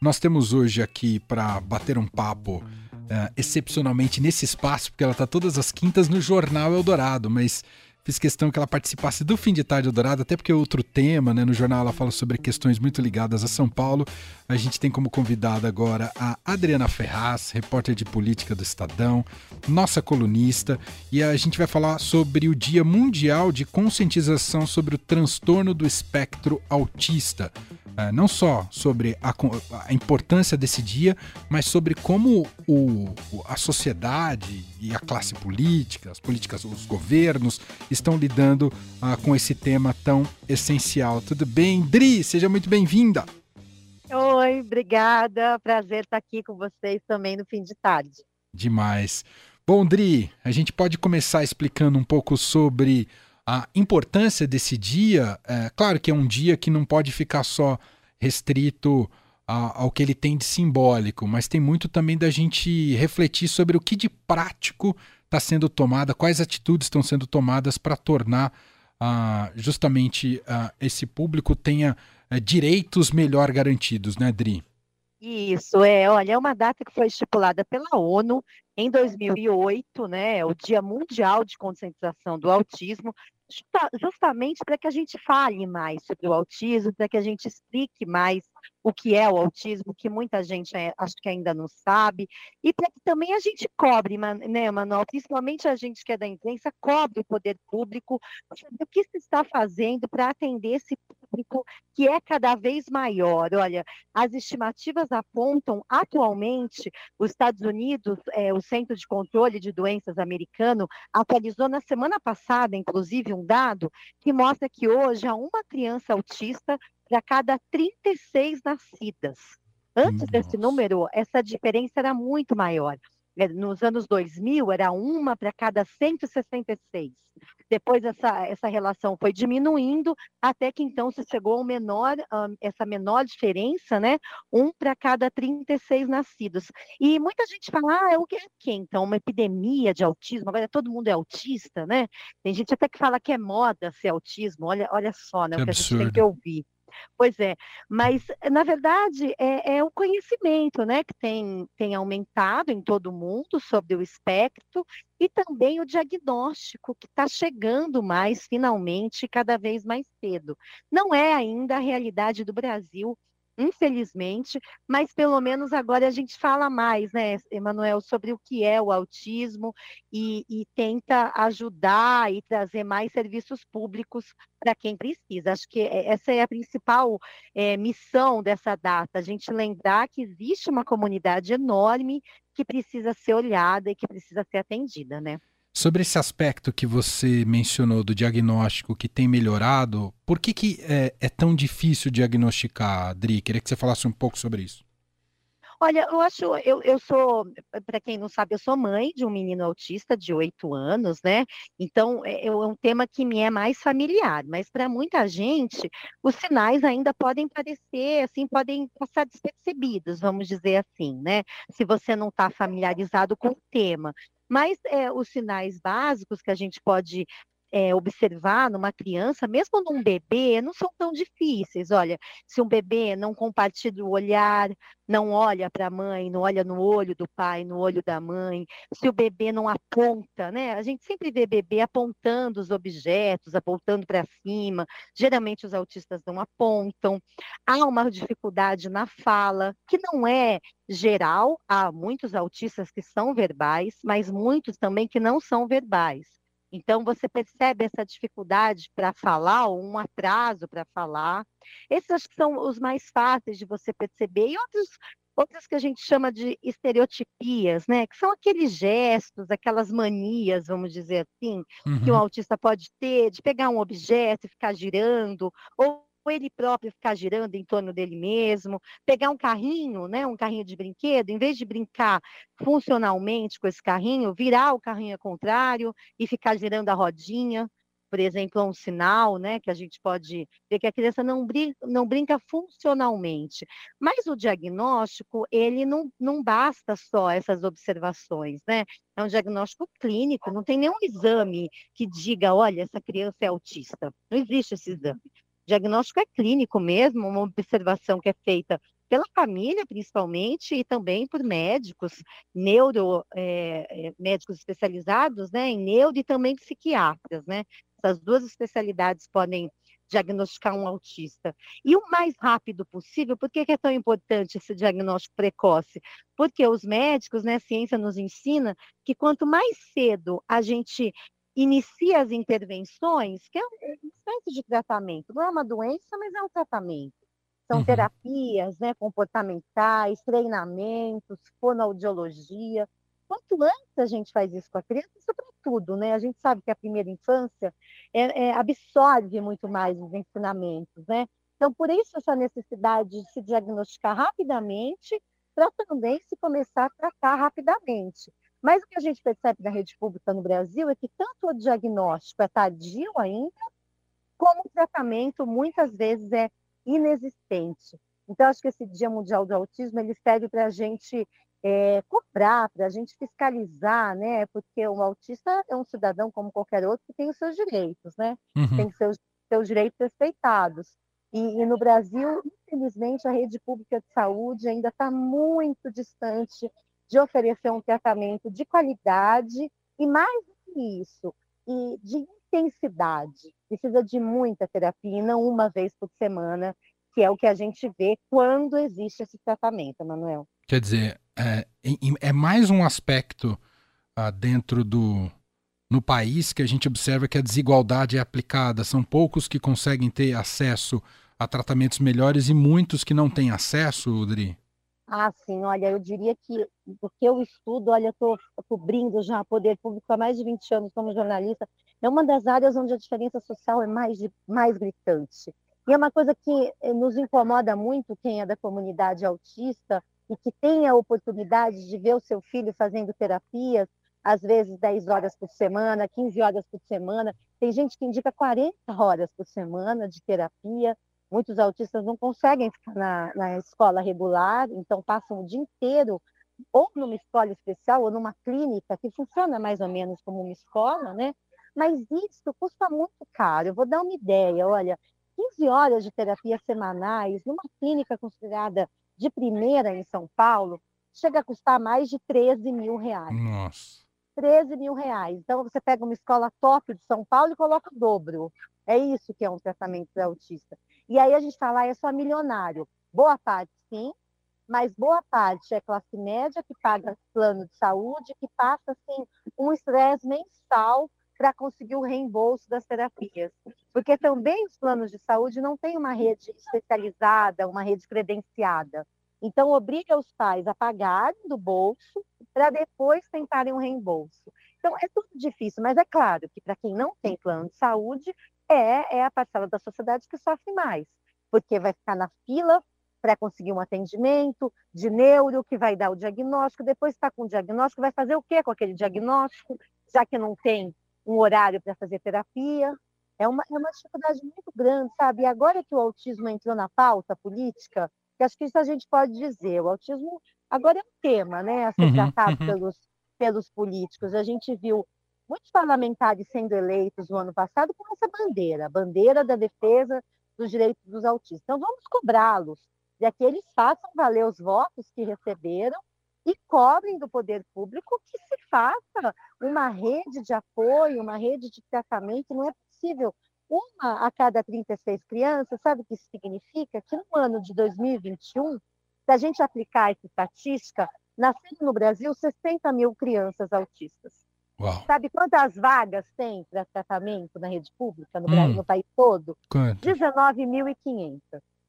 Nós temos hoje aqui para bater um papo uh, excepcionalmente nesse espaço, porque ela está todas as quintas no Jornal Eldorado, mas fiz questão que ela participasse do Fim de Tarde Eldorado, até porque é outro tema, né? No jornal ela fala sobre questões muito ligadas a São Paulo. A gente tem como convidada agora a Adriana Ferraz, repórter de política do Estadão, nossa colunista, e a gente vai falar sobre o Dia Mundial de Conscientização sobre o Transtorno do Espectro Autista. É, não só sobre a, a, importância desse dia, mas sobre como o, a sociedade e a classe política, as políticas, os governos estão lidando uh, com esse tema tão essencial. Tudo bem, Dri? Seja muito bem-vinda. Oi, obrigada. Prazer estar aqui com vocês também no fim de tarde. Demais. Bom, Dri, a gente pode começar explicando um pouco sobre a importância desse dia, é, claro que é um dia que não pode ficar só restrito a, ao que ele tem de simbólico, mas tem muito também da gente refletir sobre o que de prático está sendo tomada, quais atitudes estão sendo tomadas para tornar uh, justamente uh, esse público tenha uh, direitos melhor garantidos, né, Dri? Isso, é, olha, é uma data que foi estipulada pela ONU em 2008, né, o Dia Mundial de Conscientização do Autismo, justamente para que a gente fale mais sobre o autismo, para que a gente explique mais o que é o autismo, que muita gente é, acho que ainda não sabe, e para que também a gente cobre, né, Manuel, principalmente a gente que é da imprensa, cobre o poder público, o que se está fazendo para atender esse público que é cada vez maior. Olha, as estimativas apontam, atualmente, os Estados Unidos, é, o Centro de Controle de Doenças americano, atualizou na semana passada, inclusive, um dado que mostra que hoje há uma criança autista para cada 36 nascidas. Antes Nossa. desse número, essa diferença era muito maior. É, nos anos 2000, era uma para cada 166. Depois, essa, essa relação foi diminuindo, até que então se chegou ao menor, um, essa menor diferença, né? Um para cada 36 nascidos. E muita gente fala, ah, é o que é que então? Uma epidemia de autismo, agora todo mundo é autista, né? Tem gente até que fala que é moda ser autismo, olha, olha só, né? Que o que absurdo. a gente tem que ouvir. Pois é, mas na verdade é, é, o conhecimento né, que tem, tem aumentado em todo o mundo sobre o espectro e também o diagnóstico que está chegando mais finalmente, cada vez mais cedo. Não é ainda a realidade do Brasil infelizmente, mas pelo menos agora a gente fala mais, né, Emanuel, sobre o que é o autismo e, e tenta ajudar e trazer mais serviços públicos para quem precisa. Acho que é, essa é a principal é, missão dessa data, a gente lembrar que existe uma comunidade enorme que precisa ser olhada e que precisa ser atendida, né? Sobre esse aspecto que você mencionou do diagnóstico que tem melhorado, por que, que é, é tão difícil diagnosticar, Adri? Queria que você falasse um pouco sobre isso. Olha, eu acho, eu, eu sou, para quem não sabe, eu sou mãe de um menino autista de oito anos, né? Então, é, é, um tema que me é mais familiar, mas para muita gente, os sinais ainda podem parecer, assim, podem passar despercebidos, vamos dizer assim, né? Se você não está familiarizado com o tema. Mas é, os sinais básicos que a gente pode é, observar numa criança, mesmo num bebê, não são tão difíceis. Olha, se um bebê não compartilha o olhar, não olha para a mãe, não olha no olho do pai, no olho da mãe, se o bebê não aponta, né? A gente sempre vê bebê apontando os objetos, apontando para cima. Geralmente os autistas não apontam. Há uma dificuldade na fala, que não é geral, há muitos autistas que são verbais, mas muitos também que não são verbais. Então, você percebe essa dificuldade para falar, ou um atraso para falar. Esses acho que são os mais fáceis de você perceber, e outros, outros que a gente chama de estereotipias, né? Que são aqueles gestos, aquelas manias, vamos dizer assim, uhum. que um autista pode ter, de pegar um objeto e ficar girando, ou ele próprio ficar girando em torno dele mesmo, pegar um carrinho, né, um carrinho de brinquedo, em vez de brincar funcionalmente com esse carrinho, virar o carrinho ao contrário e ficar girando a rodinha, por exemplo, é um sinal, né, que a gente pode ver que a criança não brinca, não brinca funcionalmente. Mas o diagnóstico, ele não, não basta só essas observações, né? É um diagnóstico clínico, não tem nenhum exame que diga, olha, essa criança é autista. Não existe esse exame diagnóstico é clínico mesmo, uma observação que é feita pela família, principalmente, e também por médicos, neuro, é, médicos especializados né, em neuro e também psiquiatras, né? Essas duas especialidades podem diagnosticar um autista. E o mais rápido possível, por que é tão importante esse diagnóstico precoce? Porque os médicos, né, a ciência nos ensina que quanto mais cedo a gente inicia as intervenções, que é um espécie de tratamento, não é uma doença, mas é um tratamento. São uhum. terapias né, comportamentais, treinamentos, fonoaudiologia. Quanto antes a gente faz isso com a criança, isso para tudo, né? A gente sabe que a primeira infância é, é, absorve muito mais os ensinamentos, né? Então, por isso essa necessidade de se diagnosticar rapidamente, para também se começar a tratar rapidamente. Mas o que a gente percebe na rede pública no Brasil é que tanto o diagnóstico é tardio ainda, como o tratamento muitas vezes é inexistente. Então, acho que esse Dia Mundial do Autismo ele serve para a gente é, cobrar, para a gente fiscalizar, né? Porque o autista é um cidadão como qualquer outro que tem os seus direitos, né? Uhum. Tem seus, seus direitos respeitados. E, e, no Brasil, infelizmente, a rede pública de saúde ainda está muito distante de oferecer um tratamento de qualidade e mais do que isso, e de intensidade. Precisa de muita terapia, não uma vez por semana, que é o que a gente vê quando existe esse tratamento, Manuel. Quer dizer, é, é mais um aspecto ah, dentro do no país que a gente observa que a desigualdade é aplicada. São poucos que conseguem ter acesso a tratamentos melhores e muitos que não têm acesso, Udri? Ah, sim, olha, eu diria que o que eu estudo, olha, eu estou cobrindo já poder público há mais de 20 anos como jornalista, é uma das áreas onde a diferença social é mais, mais gritante. E é uma coisa que eh, nos incomoda muito quem é da comunidade autista e que tem a oportunidade de ver o seu filho fazendo terapias, às vezes 10 horas por semana, 15 horas por semana. Tem gente que indica 40 horas por semana de terapia. Muitos autistas não conseguem ficar na, na escola regular, então passam o dia inteiro ou numa escola especial ou numa clínica que funciona mais ou menos como uma escola, né? Mas isso custa muito caro. Eu vou dar uma ideia, olha, 15 horas de terapia semanais numa clínica considerada de primeira em São Paulo chega a custar mais de 13 mil reais. Nossa. 13 mil reais. Então, você pega uma escola top de São Paulo e coloca o dobro. É isso que é um tratamento para autista. E aí a gente fala, ah, é só milionário. Boa parte, sim, mas boa parte é classe média que paga plano de saúde, que passa assim, um estresse mensal para conseguir o reembolso das terapias. Porque também os planos de saúde não têm uma rede especializada, uma rede credenciada. Então, obriga os pais a pagarem do bolso para depois tentarem um reembolso. Então, é tudo difícil, mas é claro que para quem não tem plano de saúde, é, é a parcela da sociedade que sofre mais, porque vai ficar na fila para conseguir um atendimento de neuro, que vai dar o diagnóstico, depois está com o diagnóstico, vai fazer o que com aquele diagnóstico, já que não tem um horário para fazer terapia. É uma, é uma dificuldade muito grande, sabe? E agora que o autismo entrou na pauta política, que acho que isso a gente pode dizer, o autismo agora é um tema, né, a ser uhum, tratado uhum. Pelos, pelos políticos. A gente viu muitos parlamentares sendo eleitos no ano passado com essa bandeira, a bandeira da defesa dos direitos dos autistas. Então, vamos cobrá-los, de que eles façam valer os votos que receberam e cobrem do poder público que se faça uma rede de apoio, uma rede de tratamento. Não é possível uma a cada 36 crianças, sabe o que isso significa? Que no ano de 2021, se a gente aplicar essa estatística, nasceram no Brasil 60 mil crianças autistas. Uau. Sabe quantas vagas tem para tratamento na rede pública no, hum. Brasil, no país todo? 19.500.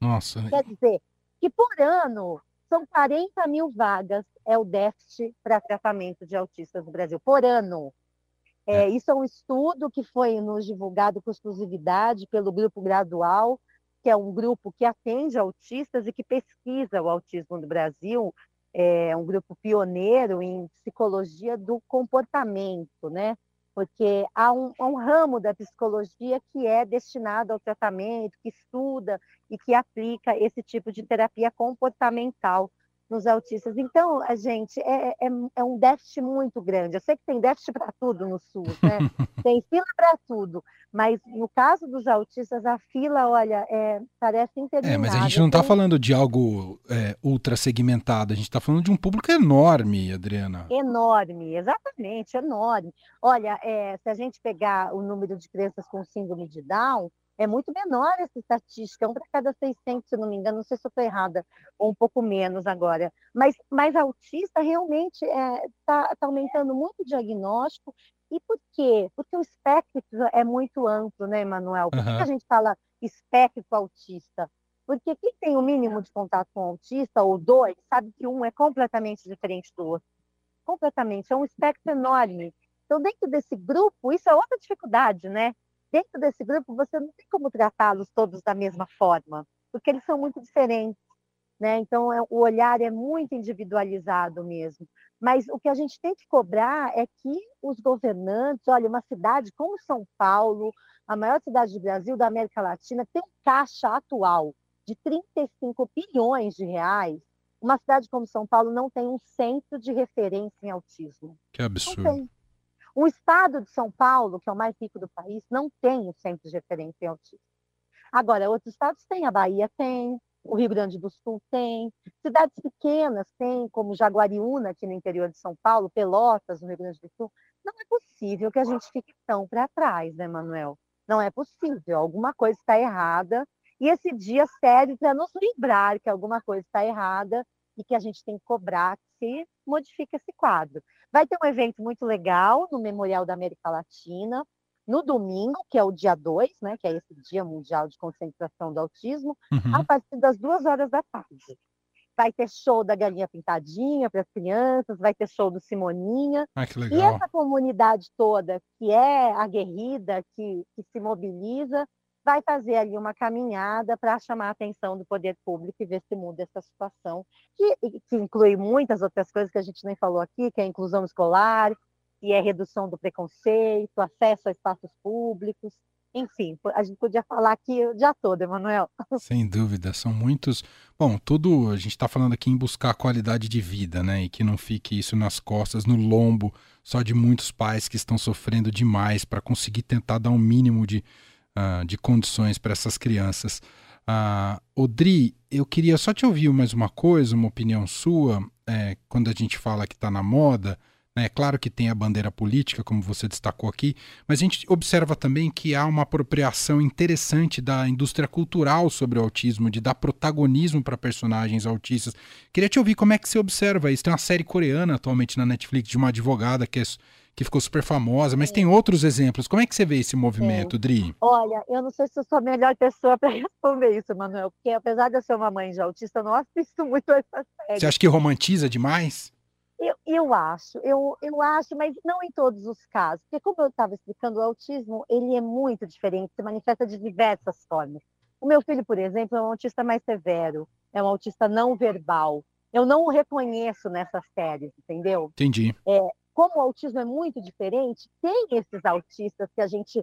Nossa. Quer dizer que por ano são 40 mil vagas é o déficit para tratamento de autistas no Brasil, por ano. É, é. Isso é um estudo que foi nos divulgado com exclusividade pelo Grupo Gradual, que é um grupo que atende autistas e que pesquisa o autismo no Brasil, é um grupo pioneiro em psicologia do comportamento, né? Porque há um, um, ramo da psicologia que é destinado ao tratamento, que estuda e que aplica esse tipo de terapia comportamental nos autistas. Então, a gente, é, é, é, um déficit muito grande. Eu sei que tem déficit para tudo no SUS, né? tem fila para tudo, mas no caso dos autistas, a fila, olha, é, parece interminável. É, mas a gente não está falando de algo é, ultra segmentado, a gente está falando de um público enorme, Adriana. Enorme, exatamente, enorme. Olha, é, se a gente pegar o número de crianças com síndrome de Down, é muito menor essa estatística, um para cada 600, se não me engano, não sei se eu estou errada, ou um pouco menos agora. Mas, mas autista realmente está é, tá, tá aumentando muito o diagnóstico. E por quê? Porque o espectro é muito amplo, né, Emanuel? Por que, uhum. que a gente fala espectro autista? Porque quem tem o mínimo de contato com o autista, ou dois, sabe que um é completamente diferente do outro. Completamente. É um espectro enorme. Então, dentro desse grupo, isso é outra dificuldade, né? Dentro desse grupo você não tem como tratá-los todos da mesma forma, porque eles são muito diferentes. Né? Então, é, o olhar é muito individualizado mesmo. Mas o que a gente tem que cobrar é que os governantes, olha, uma cidade como São Paulo, a maior cidade do Brasil, da América Latina, tem um caixa atual de 35 bilhões de reais. Uma cidade como São Paulo não tem um centro de referência em autismo. Que absurdo. O estado de São Paulo, que é o mais rico do país, não tem o centro de referência em autismo. Agora, outros estados têm, a Bahia tem, o Rio Grande do Sul tem, cidades pequenas têm, como Jaguariúna, aqui no interior de São Paulo, Pelotas, no Rio Grande do Sul. Não é possível que a gente fique tão para trás, né, Manuel? Não é possível. Alguma coisa está errada. E esse dia serve para nos lembrar que alguma coisa está errada e que a gente tem que cobrar que se modifique esse quadro. Vai ter um evento muito legal no Memorial da América Latina, no domingo, que é o dia 2, né, que é esse Dia Mundial de Conscientização do Autismo, uhum. a partir das duas horas da tarde. Vai ter show da Galinha Pintadinha para as crianças, vai ter show do Simoninha. Ah, que legal. E essa comunidade toda, que é aguerrida, que, que se mobiliza, vai fazer ali uma caminhada para chamar a atenção do poder público e ver se muda essa situação, que, que inclui muitas outras coisas que a gente nem falou aqui, que é a inclusão escolar, que é redução do preconceito, acesso a espaços públicos, enfim, a gente podia falar aqui o dia todo, Emanuel. Sem dúvida, são muitos. Bom, tudo a gente está falando aqui em buscar qualidade de vida, né? E que não fique isso nas costas, no lombo, só de muitos pais que estão sofrendo demais para conseguir tentar dar um mínimo de, uh, de condições para essas crianças. Uh, Odri, eu queria só te ouvir mais uma coisa, uma opinião sua, é, quando a gente fala que está na moda. É claro que tem a bandeira política, como você destacou aqui, mas a gente observa também que há uma apropriação interessante da indústria cultural sobre o autismo, de dar protagonismo para personagens autistas. Queria te ouvir como é que você observa isso. Tem uma série coreana atualmente na Netflix de uma advogada que é que ficou super famosa, mas Sim. tem outros exemplos. Como é que você vê esse movimento, Sim. Dri? Olha, eu não sei se eu sou a melhor pessoa para responder isso, Manuel, porque apesar de eu ser uma mãe de autista, eu não assisto muito essa série. Você acha que romantiza demais? Eu, eu acho, eu, eu acho, mas não em todos os casos, porque como eu estava explicando, o autismo ele é muito diferente, se manifesta de diversas formas. O meu filho, por exemplo, é um autista mais severo, é um autista não verbal. Eu não o reconheço nessas séries, entendeu? Entendi. É, como o autismo é muito diferente, tem esses autistas que a gente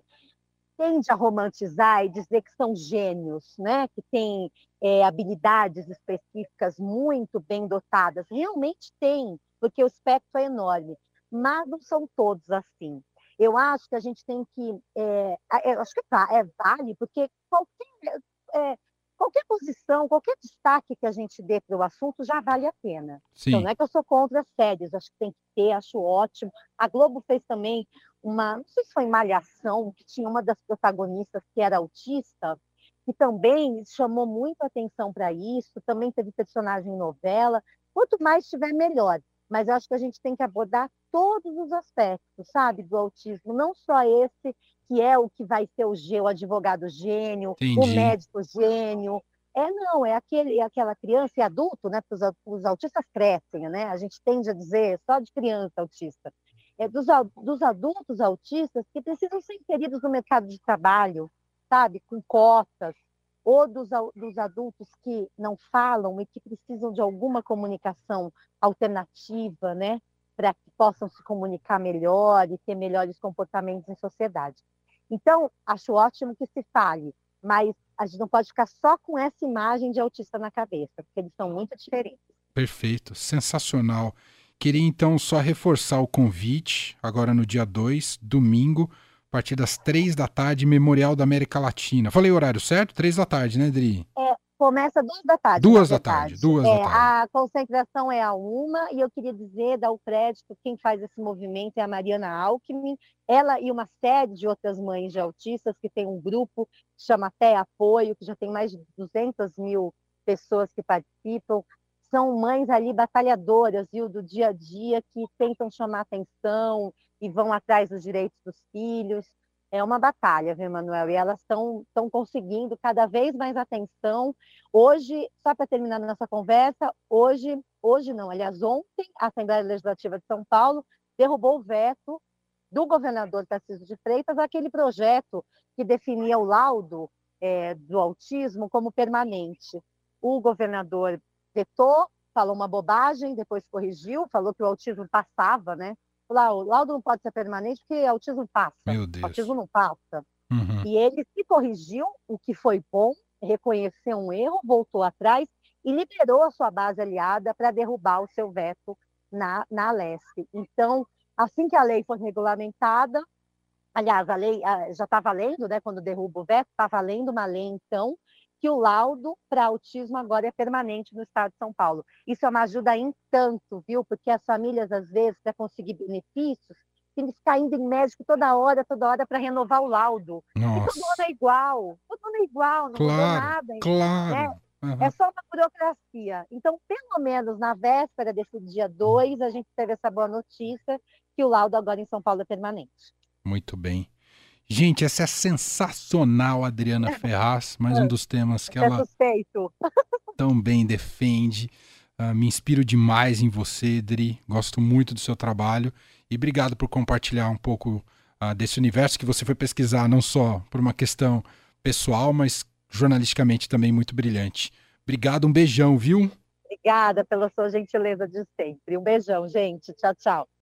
tende a romantizar e dizer que são gênios, né? que têm é, habilidades específicas muito bem dotadas. Realmente tem, porque o espectro é enorme, mas não são todos assim. Eu acho que a gente tem que. É, eu acho que é, vale, porque qualquer é, qualquer posição, qualquer destaque que a gente dê para o assunto já vale a pena. Sim. Então, não é que eu sou contra as séries, acho que tem que ter, acho ótimo. A Globo fez também uma, não sei se foi Malhação, que tinha uma das protagonistas que era autista, que também chamou muito atenção para isso, também teve personagem em novela. Quanto mais tiver, melhor. Mas acho que a gente tem que abordar todos os aspectos, sabe, do autismo, não só esse que é o que vai ser o, G, o advogado gênio, Entendi. o médico gênio. É, não, é aquele, é aquela criança e adulto, né? Porque os, os, autistas crescem, né? A gente tende a dizer só de criança autista. É dos, dos adultos autistas que precisam ser inseridos no mercado de trabalho, sabe? Com cotas, ou dos, dos adultos que não falam e que precisam de alguma comunicação alternativa, né? Para que possam se comunicar melhor e ter melhores comportamentos em sociedade. Então, acho ótimo que se fale, mas a gente não pode ficar só com essa imagem de autista na cabeça, porque eles são muito diferentes. Perfeito, sensacional. Queria então só reforçar o convite, agora no dia 2, domingo, a partir das três da tarde, Memorial da América Latina. Falei o horário certo? Três da tarde, né, Dri? É, começa duas da tarde. Duas da tarde, duas é, da tarde. A concentração é a uma, e eu queria dizer, dar o crédito, quem faz esse movimento é a Mariana Alckmin, ela e uma série de outras mães de autistas, que tem um grupo que chama Até Apoio, que já tem mais de 200 mil pessoas que participam, são mães ali batalhadoras, viu, do dia a dia, que tentam chamar atenção e vão atrás dos direitos dos filhos. É uma batalha, viu, Manuel? E elas estão conseguindo cada vez mais atenção. Hoje, só para terminar nossa conversa, hoje, hoje não, aliás, ontem, a Assembleia Legislativa de São Paulo derrubou o veto do governador Tarcísio de Freitas aquele projeto que definia o laudo é, do autismo como permanente. O governador vetou, falou uma bobagem, depois corrigiu, falou que o autismo passava, né? Lá, o laudo não pode ser permanente porque o autismo passa. Meu Deus. O autismo não passa. Uhum. E ele se corrigiu, o que foi bom, reconheceu um erro, voltou atrás e liberou a sua base aliada para derrubar o seu veto na, na Alesp. Então, assim que a lei for regulamentada, aliás, a lei já está valendo, né? Quando derruba o veto, está valendo uma lei, então, que o laudo para autismo agora é permanente no estado de São Paulo. Isso é uma ajuda em tanto, viu? Porque as famílias, às vezes, para conseguir benefícios, tem que ficar indo em médico toda hora, toda hora para renovar o laudo. Nossa. E todo ano é igual, todo ano é igual, não claro, mudou nada. Claro. Né? Uhum. É só uma burocracia. Então, pelo menos na véspera desse dia 2, a gente teve essa boa notícia que o laudo agora em São Paulo é permanente. Muito bem. Gente, essa é sensacional, Adriana Ferraz, mais um dos temas que é ela também defende. Uh, me inspiro demais em você, Dri. Gosto muito do seu trabalho e obrigado por compartilhar um pouco uh, desse universo que você foi pesquisar, não só por uma questão pessoal, mas jornalisticamente também muito brilhante. Obrigado, um beijão, viu? Obrigada pela sua gentileza de sempre. Um beijão, gente. Tchau, tchau.